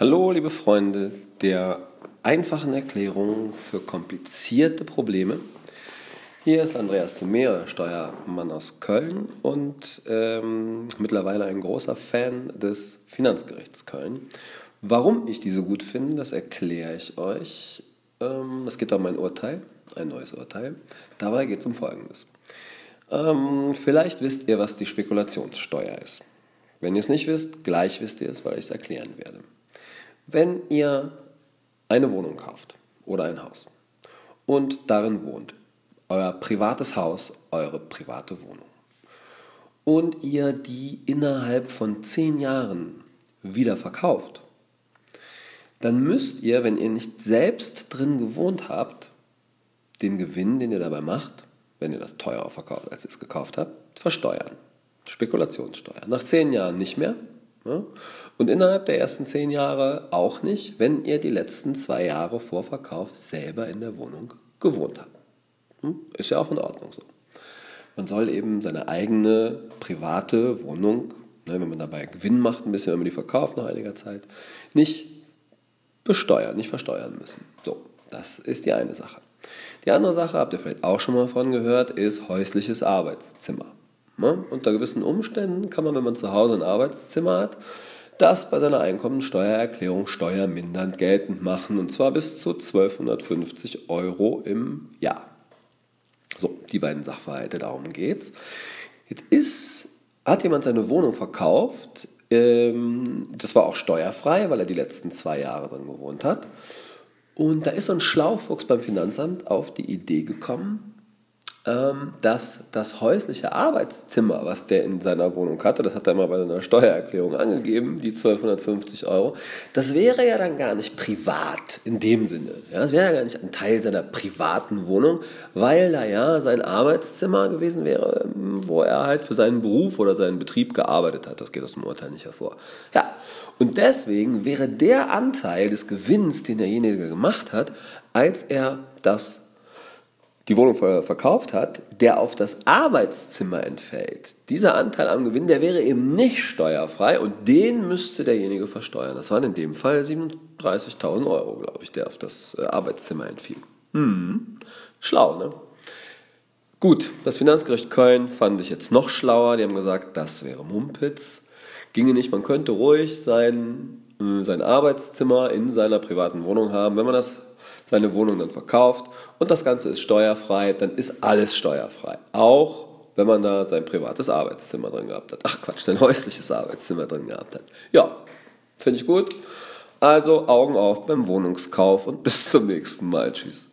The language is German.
Hallo, liebe Freunde der einfachen Erklärung für komplizierte Probleme. Hier ist Andreas Thomé, euer Steuermann aus Köln und ähm, mittlerweile ein großer Fan des Finanzgerichts Köln. Warum ich diese gut finde, das erkläre ich euch. Ähm, es geht um ein Urteil, ein neues Urteil. Dabei geht es um Folgendes. Ähm, vielleicht wisst ihr, was die Spekulationssteuer ist. Wenn ihr es nicht wisst, gleich wisst ihr es, weil ich es erklären werde. Wenn ihr eine Wohnung kauft oder ein Haus und darin wohnt, euer privates Haus, eure private Wohnung, und ihr die innerhalb von zehn Jahren wieder verkauft, dann müsst ihr, wenn ihr nicht selbst drin gewohnt habt, den Gewinn, den ihr dabei macht, wenn ihr das teurer verkauft, als ihr es gekauft habt, versteuern. Spekulationssteuer. Nach zehn Jahren nicht mehr, und innerhalb der ersten zehn Jahre auch nicht, wenn ihr die letzten zwei Jahre vor Verkauf selber in der Wohnung gewohnt habt. Hm? Ist ja auch in Ordnung so. Man soll eben seine eigene private Wohnung, ne, wenn man dabei Gewinn macht, ein bisschen, wenn man die verkauft nach einiger Zeit, nicht besteuern, nicht versteuern müssen. So, das ist die eine Sache. Die andere Sache, habt ihr vielleicht auch schon mal von gehört, ist häusliches Arbeitszimmer. Ne? Unter gewissen Umständen kann man, wenn man zu Hause ein Arbeitszimmer hat, das bei seiner Einkommensteuererklärung steuermindernd geltend machen und zwar bis zu 1250 Euro im Jahr. So, die beiden Sachverhalte, darum geht's. Jetzt ist, hat jemand seine Wohnung verkauft, ähm, das war auch steuerfrei, weil er die letzten zwei Jahre drin gewohnt hat. Und da ist so ein Schlaufuchs beim Finanzamt auf die Idee gekommen, dass das häusliche Arbeitszimmer, was der in seiner Wohnung hatte, das hat er mal bei seiner Steuererklärung angegeben, die 1250 Euro, das wäre ja dann gar nicht privat in dem Sinne. Ja, das wäre ja gar nicht ein Teil seiner privaten Wohnung, weil da ja sein Arbeitszimmer gewesen wäre, ähm, wo er halt für seinen Beruf oder seinen Betrieb gearbeitet hat. Das geht aus dem Urteil nicht hervor. Ja, und deswegen wäre der Anteil des Gewinns, den derjenige gemacht hat, als er das die Wohnung verkauft hat, der auf das Arbeitszimmer entfällt, dieser Anteil am Gewinn, der wäre eben nicht steuerfrei und den müsste derjenige versteuern. Das waren in dem Fall 37.000 Euro, glaube ich, der auf das äh, Arbeitszimmer entfiel. Hm. Schlau, ne? Gut, das Finanzgericht Köln fand ich jetzt noch schlauer. Die haben gesagt, das wäre Mumpitz. Ginge nicht, man könnte ruhig sein, sein Arbeitszimmer in seiner privaten Wohnung haben. Wenn man das seine Wohnung dann verkauft und das Ganze ist steuerfrei, dann ist alles steuerfrei. Auch wenn man da sein privates Arbeitszimmer drin gehabt hat. Ach Quatsch, sein häusliches Arbeitszimmer drin gehabt hat. Ja, finde ich gut. Also Augen auf beim Wohnungskauf und bis zum nächsten Mal. Tschüss.